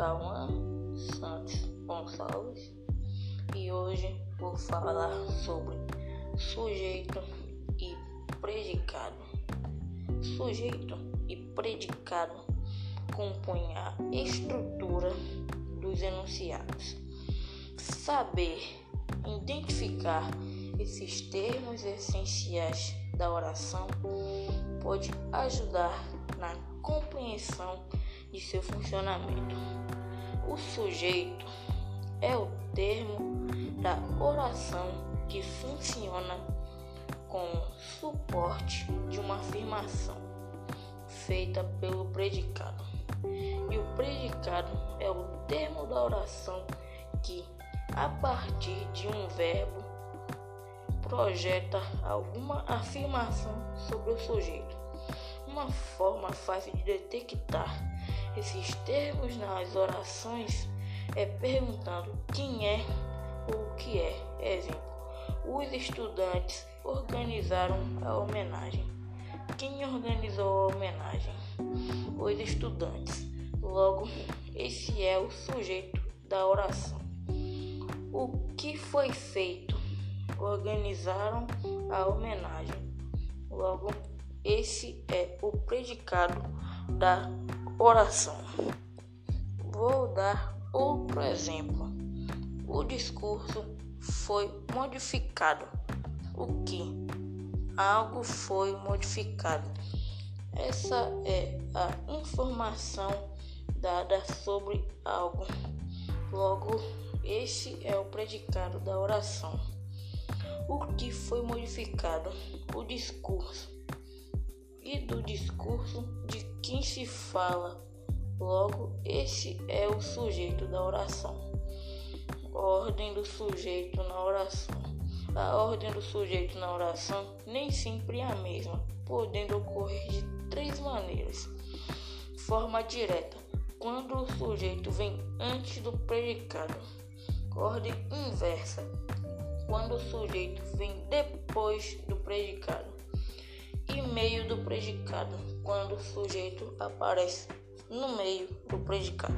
Cauã Santos Gonçalves e hoje vou falar sobre sujeito e predicado. Sujeito e predicado compõem a estrutura dos enunciados. Saber identificar esses termos essenciais da oração pode ajudar na compreensão de seu funcionamento. O sujeito é o termo da oração que funciona como suporte de uma afirmação feita pelo predicado. E o predicado é o termo da oração que, a partir de um verbo, projeta alguma afirmação sobre o sujeito. Uma forma fácil de detectar esses termos nas orações é perguntando quem é ou o que é. Exemplo: os estudantes organizaram a homenagem. Quem organizou a homenagem? Os estudantes. Logo, esse é o sujeito da oração. O que foi feito? organizaram a homenagem. Logo, esse é o predicado da oração. Vou dar outro exemplo. O discurso foi modificado. O que? Algo foi modificado. Essa é a informação dada sobre algo. Logo, esse é o predicado da oração o que foi modificado, o discurso, e do discurso quem se fala. Logo, esse é o sujeito da oração. Ordem do sujeito na oração. A ordem do sujeito na oração nem sempre é a mesma, podendo ocorrer de três maneiras. Forma direta, quando o sujeito vem antes do predicado. Ordem inversa, quando o sujeito vem depois do predicado, e meio do predicado, quando o sujeito aparece no meio do predicado.